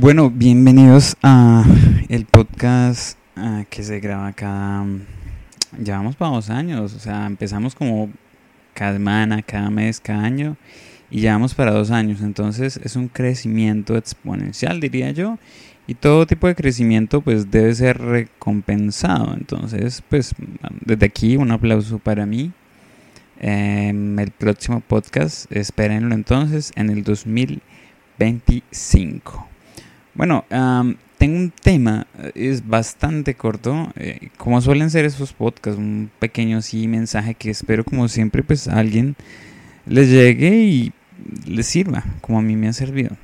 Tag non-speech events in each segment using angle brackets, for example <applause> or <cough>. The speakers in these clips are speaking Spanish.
Bueno, bienvenidos a el podcast ah, que se graba cada... Ya vamos para dos años, o sea, empezamos como cada semana, cada mes, cada año y ya vamos para dos años. Entonces es un crecimiento exponencial, diría yo. Y todo tipo de crecimiento pues debe ser recompensado. Entonces pues desde aquí un aplauso para mí. Em, el próximo podcast, espérenlo entonces en el 2025. Bueno, tengo un tema, es bastante corto, eh, como suelen ser esos podcasts, un pequeño sí mensaje que espero como siempre pues a alguien les llegue y les sirva, como a mí me ha servido.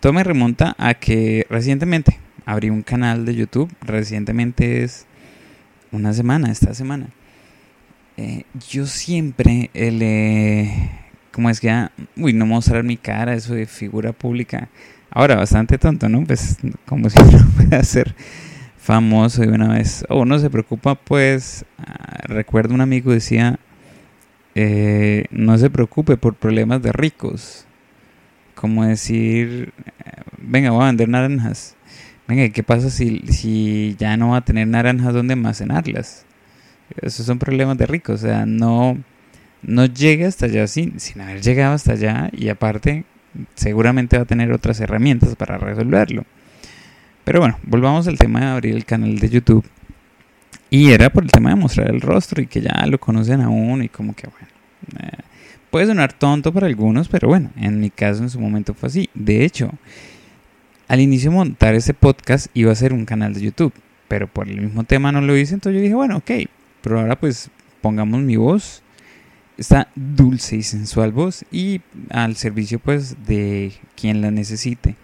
Todo me remonta a que recientemente abrí un canal de YouTube, recientemente es una semana, esta semana. Eh, yo siempre le... Como es que, ya, uy, no mostrar mi cara, eso de figura pública, Ahora, bastante tonto, ¿no? Pues como <laughs> si uno pueda famoso de una vez. O uno se preocupa, pues, ah, recuerdo un amigo decía, eh, no se preocupe por problemas de ricos. Como decir, venga, voy a vender naranjas. Venga, ¿qué pasa si, si ya no va a tener naranjas donde almacenarlas? Esos son problemas de ricos. O sea, no, no llega hasta allá sin, sin haber llegado hasta allá. Y aparte, seguramente va a tener otras herramientas para resolverlo. Pero bueno, volvamos al tema de abrir el canal de YouTube. Y era por el tema de mostrar el rostro y que ya lo conocen a uno y como que bueno. Eh, puede sonar tonto para algunos, pero bueno, en mi caso en su momento fue así. De hecho, al inicio montar ese podcast iba a ser un canal de YouTube, pero por el mismo tema no lo hice, entonces yo dije, bueno, ok, pero ahora pues pongamos mi voz esta dulce y sensual voz y al servicio pues de quien la necesite.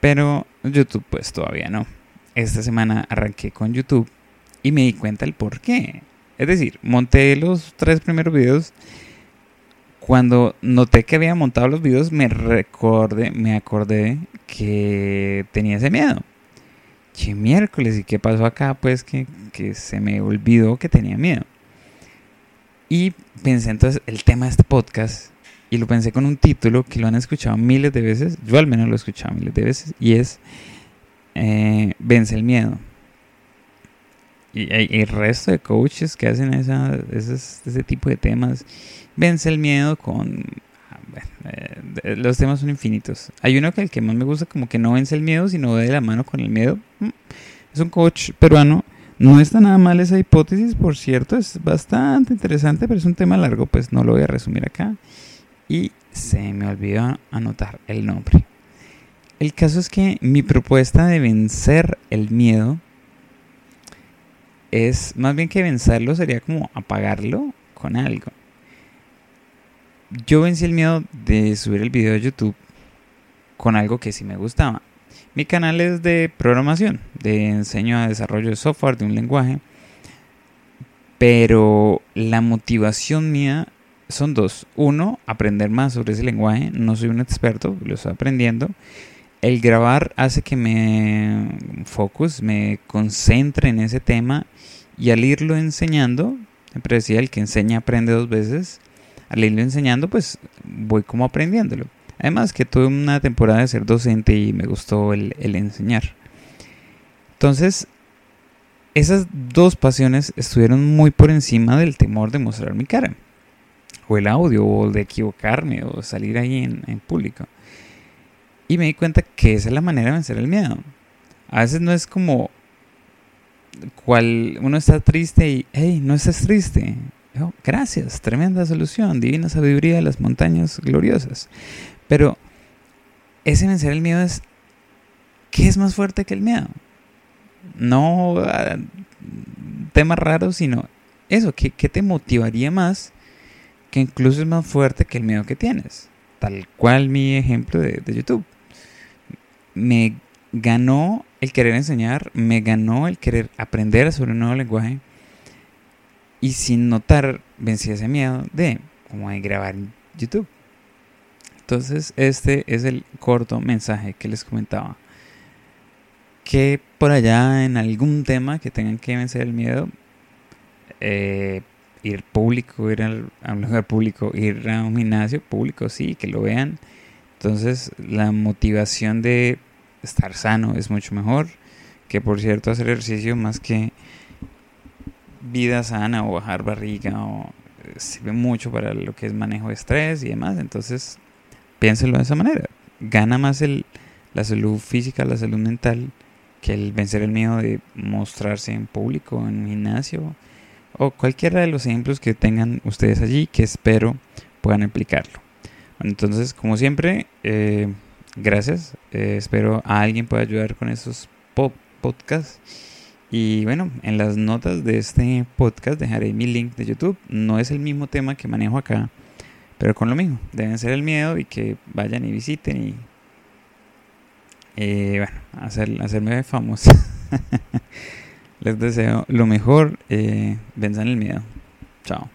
Pero YouTube pues todavía no. Esta semana arranqué con YouTube y me di cuenta el por qué. Es decir, monté los tres primeros videos. Cuando noté que había montado los videos me recordé, me acordé que tenía ese miedo. Che miércoles, ¿y qué pasó acá? Pues que, que se me olvidó que tenía miedo. Y pensé entonces el tema de este podcast y lo pensé con un título que lo han escuchado miles de veces, yo al menos lo he escuchado miles de veces, y es eh, Vence el miedo. Y el resto de coaches que hacen esa, ese, tipo de temas. Vence el miedo con... Eh, los temas son infinitos. Hay uno que el que más me gusta como que no vence el miedo, sino de la mano con el miedo. Mm, es un coach peruano no está nada mal esa hipótesis, por cierto, es bastante interesante, pero es un tema largo, pues no lo voy a resumir acá. Y se me olvidó anotar el nombre. El caso es que mi propuesta de vencer el miedo es más bien que vencerlo sería como apagarlo con algo. Yo vencí el miedo de subir el video a YouTube con algo que sí me gustaba. Mi canal es de programación, de enseño a desarrollo de software de un lenguaje. Pero la motivación mía son dos. Uno, aprender más sobre ese lenguaje. No soy un experto, lo estoy aprendiendo. El grabar hace que me focus, me concentre en ese tema y al irlo enseñando, siempre decía el que enseña aprende dos veces, al irlo enseñando pues voy como aprendiéndolo. Además que tuve una temporada de ser docente y me gustó el, enseñar. Entonces, esas dos pasiones estuvieron muy por encima del temor de mostrar mi cara, o el audio, o de equivocarme, o salir ahí en, público. Y me di cuenta que esa es la manera de vencer el miedo. A veces no es como cual uno está triste y, hey, no estás triste. gracias, tremenda solución, divina sabiduría de las montañas gloriosas. Pero ese vencer el miedo es, ¿qué es más fuerte que el miedo? No uh, temas raros, sino eso, ¿qué, te motivaría más? Que incluso es más fuerte que el miedo que tienes. Tal cual mi ejemplo de, de YouTube. Me ganó el querer enseñar, me ganó el querer aprender sobre un nuevo lenguaje y sin notar vencí ese miedo de como de grabar YouTube. Entonces, este es el corto mensaje que les comentaba. Que por allá en algún tema que tengan que vencer el miedo, eh, ir público, ir al, a un lugar público, ir a un gimnasio público, sí, que lo vean. Entonces la motivación de estar sano es mucho mejor que por cierto hacer ejercicio más que vida sana o bajar barriga o eh, sirve mucho para lo que es manejo de estrés y demás. Entonces piénselo de esa manera. Gana más el, la salud física, la salud mental que el vencer el miedo de mostrarse en público, en un gimnasio o cualquiera de los ejemplos que tengan ustedes allí que espero puedan aplicarlo. Entonces, como siempre, eh, gracias. Eh, espero a alguien pueda ayudar con esos podcasts. Y bueno, en las notas de este podcast dejaré mi link de YouTube. No es el mismo tema que manejo acá, pero con lo mismo. Deben ser el miedo y que vayan y visiten y eh, bueno, hacer, hacerme famoso. <laughs> Les deseo lo mejor. Eh, venzan el miedo. Chao.